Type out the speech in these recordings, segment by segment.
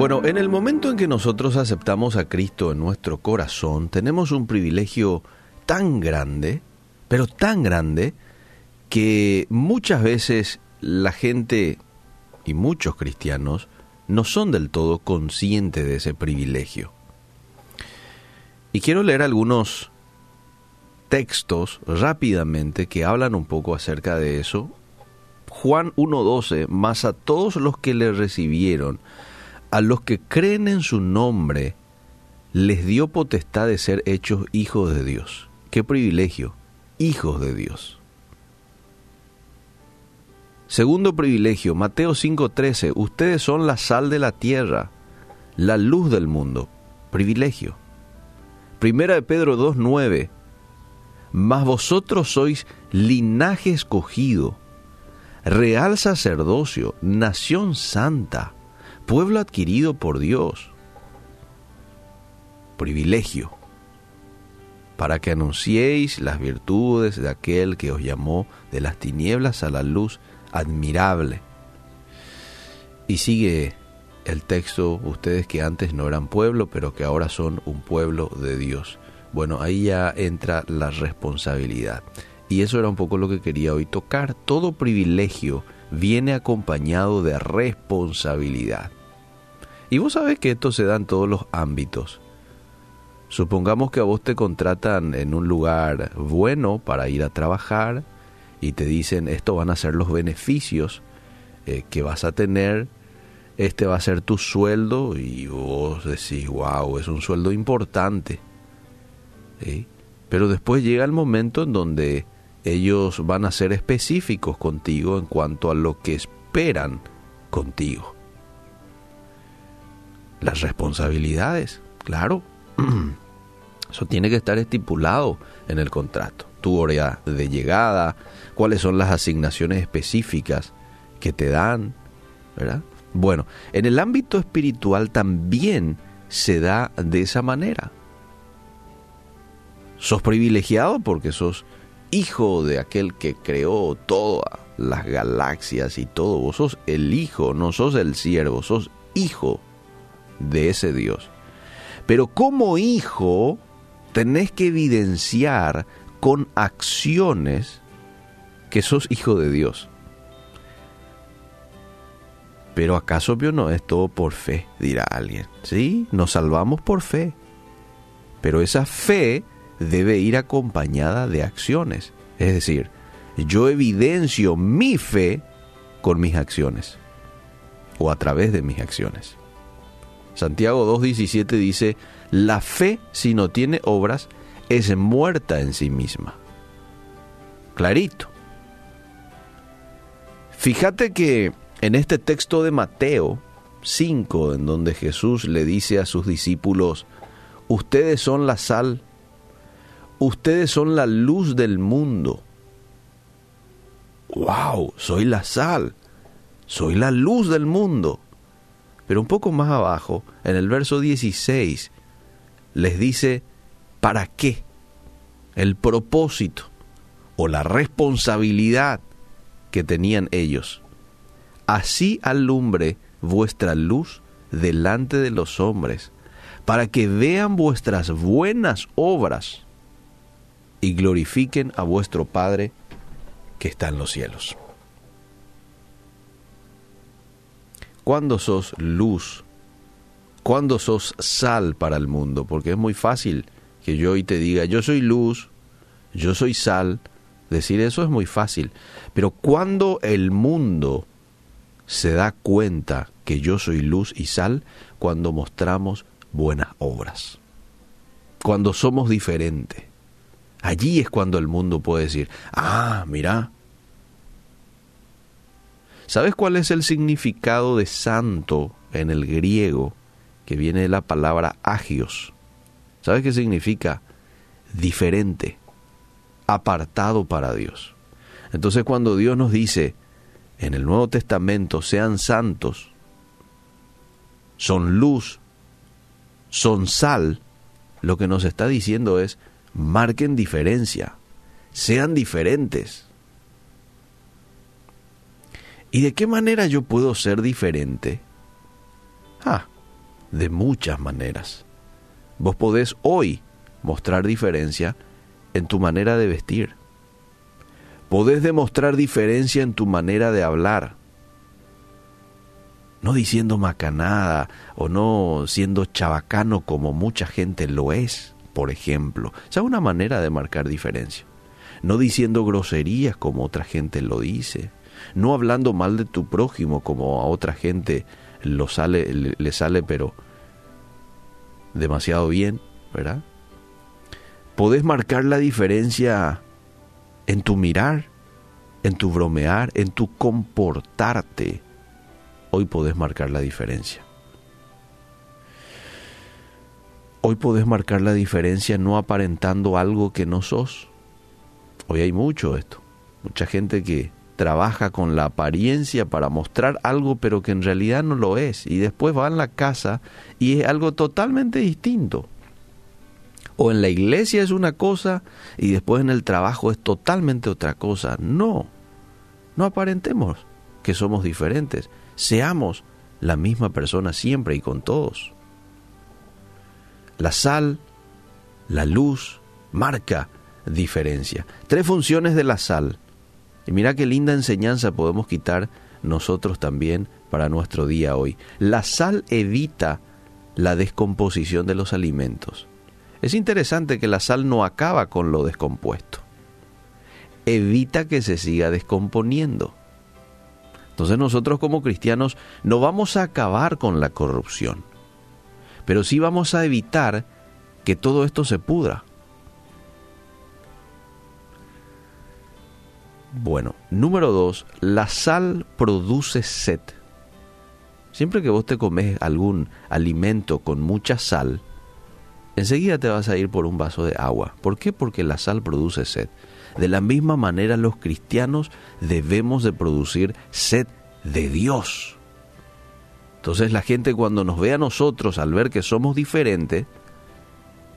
Bueno, en el momento en que nosotros aceptamos a Cristo en nuestro corazón, tenemos un privilegio tan grande, pero tan grande, que muchas veces la gente y muchos cristianos no son del todo conscientes de ese privilegio. Y quiero leer algunos textos rápidamente que hablan un poco acerca de eso. Juan 1.12, más a todos los que le recibieron, a los que creen en su nombre, les dio potestad de ser hechos hijos de Dios. Qué privilegio, hijos de Dios. Segundo privilegio, Mateo 5:13, ustedes son la sal de la tierra, la luz del mundo. Privilegio. Primera de Pedro 2:9, mas vosotros sois linaje escogido, real sacerdocio, nación santa, pueblo adquirido por Dios. Privilegio para que anunciéis las virtudes de aquel que os llamó de las tinieblas a la luz admirable. Y sigue el texto, ustedes que antes no eran pueblo, pero que ahora son un pueblo de Dios. Bueno, ahí ya entra la responsabilidad. Y eso era un poco lo que quería hoy tocar. Todo privilegio viene acompañado de responsabilidad. Y vos sabés que esto se da en todos los ámbitos. Supongamos que a vos te contratan en un lugar bueno para ir a trabajar, y te dicen esto van a ser los beneficios eh, que vas a tener, este va a ser tu sueldo y vos decís, wow, es un sueldo importante. Pero después llega el momento en donde ellos van a ser específicos contigo en cuanto a lo que esperan contigo. Las responsabilidades, claro. Eso tiene que estar estipulado en el contrato. Tu hora de llegada, cuáles son las asignaciones específicas que te dan, ¿verdad? Bueno, en el ámbito espiritual también se da de esa manera. Sos privilegiado porque sos hijo de aquel que creó todas las galaxias y todo. Vos sos el hijo, no sos el siervo, sos hijo de ese Dios. Pero como hijo tenés que evidenciar con acciones que sos hijo de Dios. Pero acaso vio no es todo por fe, dirá alguien. Sí, nos salvamos por fe. Pero esa fe debe ir acompañada de acciones. Es decir, yo evidencio mi fe con mis acciones o a través de mis acciones. Santiago 2.17 dice, la fe si no tiene obras es muerta en sí misma. Clarito. Fíjate que en este texto de Mateo 5, en donde Jesús le dice a sus discípulos, ustedes son la sal, ustedes son la luz del mundo. ¡Wow! Soy la sal, soy la luz del mundo. Pero un poco más abajo, en el verso 16, les dice, ¿para qué? El propósito o la responsabilidad que tenían ellos. Así alumbre vuestra luz delante de los hombres, para que vean vuestras buenas obras y glorifiquen a vuestro Padre que está en los cielos. ¿Cuándo sos luz? ¿Cuándo sos sal para el mundo? Porque es muy fácil que yo hoy te diga, yo soy luz, yo soy sal. Decir eso es muy fácil. Pero cuando el mundo se da cuenta que yo soy luz y sal, cuando mostramos buenas obras. Cuando somos diferentes. Allí es cuando el mundo puede decir, ah, mira, ¿Sabes cuál es el significado de santo en el griego que viene de la palabra agios? ¿Sabes qué significa? Diferente, apartado para Dios. Entonces cuando Dios nos dice en el Nuevo Testamento, sean santos, son luz, son sal, lo que nos está diciendo es, marquen diferencia, sean diferentes. ¿Y de qué manera yo puedo ser diferente? Ah, de muchas maneras. Vos podés hoy mostrar diferencia en tu manera de vestir. Podés demostrar diferencia en tu manera de hablar. No diciendo macanada o no siendo chabacano como mucha gente lo es, por ejemplo. Esa es una manera de marcar diferencia. No diciendo groserías como otra gente lo dice. No hablando mal de tu prójimo como a otra gente lo sale, le sale pero demasiado bien, ¿verdad? Podés marcar la diferencia en tu mirar, en tu bromear, en tu comportarte. Hoy podés marcar la diferencia. Hoy podés marcar la diferencia no aparentando algo que no sos. Hoy hay mucho esto. Mucha gente que trabaja con la apariencia para mostrar algo pero que en realidad no lo es y después va a la casa y es algo totalmente distinto. O en la iglesia es una cosa y después en el trabajo es totalmente otra cosa. No, no aparentemos que somos diferentes. Seamos la misma persona siempre y con todos. La sal, la luz, marca diferencia. Tres funciones de la sal. Y mira qué linda enseñanza podemos quitar nosotros también para nuestro día hoy. La sal evita la descomposición de los alimentos. Es interesante que la sal no acaba con lo descompuesto. Evita que se siga descomponiendo. Entonces nosotros como cristianos no vamos a acabar con la corrupción, pero sí vamos a evitar que todo esto se pudra. Bueno, número dos, la sal produce sed. Siempre que vos te comes algún alimento con mucha sal, enseguida te vas a ir por un vaso de agua. ¿Por qué? Porque la sal produce sed. De la misma manera los cristianos debemos de producir sed de Dios. Entonces la gente cuando nos ve a nosotros al ver que somos diferentes,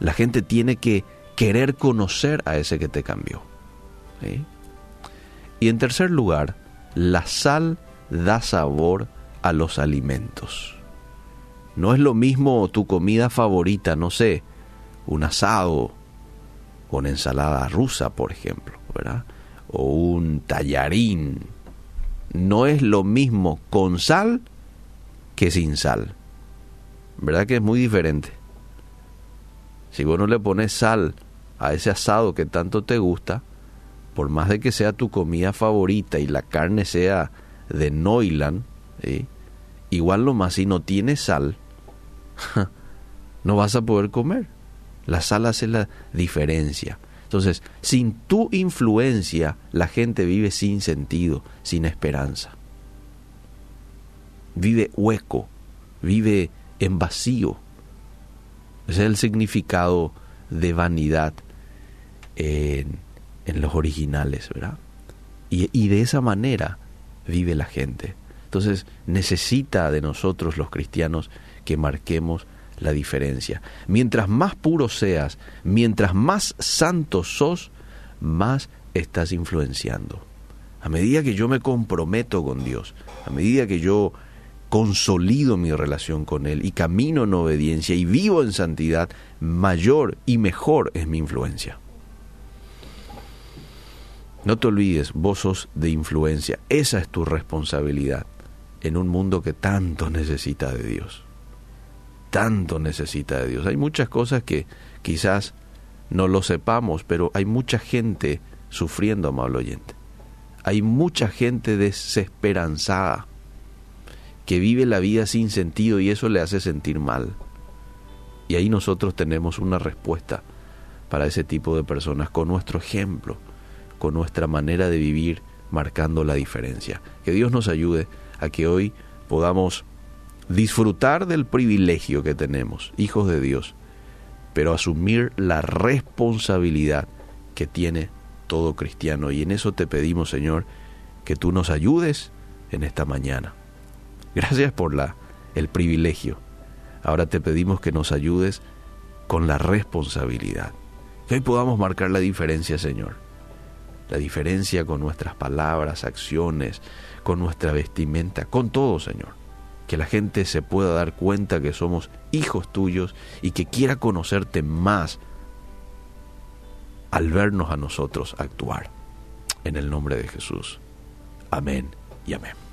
la gente tiene que querer conocer a ese que te cambió. ¿sí? Y en tercer lugar, la sal da sabor a los alimentos. No es lo mismo tu comida favorita, no sé, un asado con ensalada rusa, por ejemplo, ¿verdad? O un tallarín. No es lo mismo con sal que sin sal. ¿Verdad que es muy diferente? Si vos no le pones sal a ese asado que tanto te gusta, por más de que sea tu comida favorita y la carne sea de Noiland, igual lo más si no tiene sal, no vas a poder comer. La sal hace la diferencia. Entonces, sin tu influencia, la gente vive sin sentido, sin esperanza. Vive hueco, vive en vacío. Ese es el significado de vanidad en los originales, ¿verdad? Y, de esa manera vive la gente. Entonces necesita de nosotros los cristianos que marquemos la diferencia. Mientras más puro seas, mientras más santo sos, más estás influenciando. A medida que yo me comprometo con Dios, a medida que yo consolido mi relación con Él y camino en obediencia y vivo en santidad, mayor y mejor es mi influencia. No te olvides, vos sos de influencia. Esa es tu responsabilidad en un mundo que tanto necesita de Dios. Tanto necesita de Dios. Hay muchas cosas que quizás no lo sepamos, pero hay mucha gente sufriendo, amable oyente. Hay mucha gente desesperanzada que vive la vida sin sentido y eso le hace sentir mal. Y ahí nosotros tenemos una respuesta para ese tipo de personas con nuestro ejemplo con nuestra manera de vivir marcando la diferencia. Que Dios nos ayude a que hoy podamos disfrutar del privilegio que tenemos, hijos de Dios, pero asumir la responsabilidad que tiene todo cristiano. Y en eso te pedimos, Señor, que tú nos ayudes en esta mañana. Gracias por la, el privilegio. Ahora te pedimos que nos ayudes con la responsabilidad. Que hoy podamos marcar la diferencia, Señor la diferencia con nuestras palabras, acciones, con nuestra vestimenta, con todo, Señor. que la gente se pueda dar cuenta que somos hijos tuyos y que quiera conocerte más al vernos a nosotros actuar. En el nombre de Jesús. Amén y amén.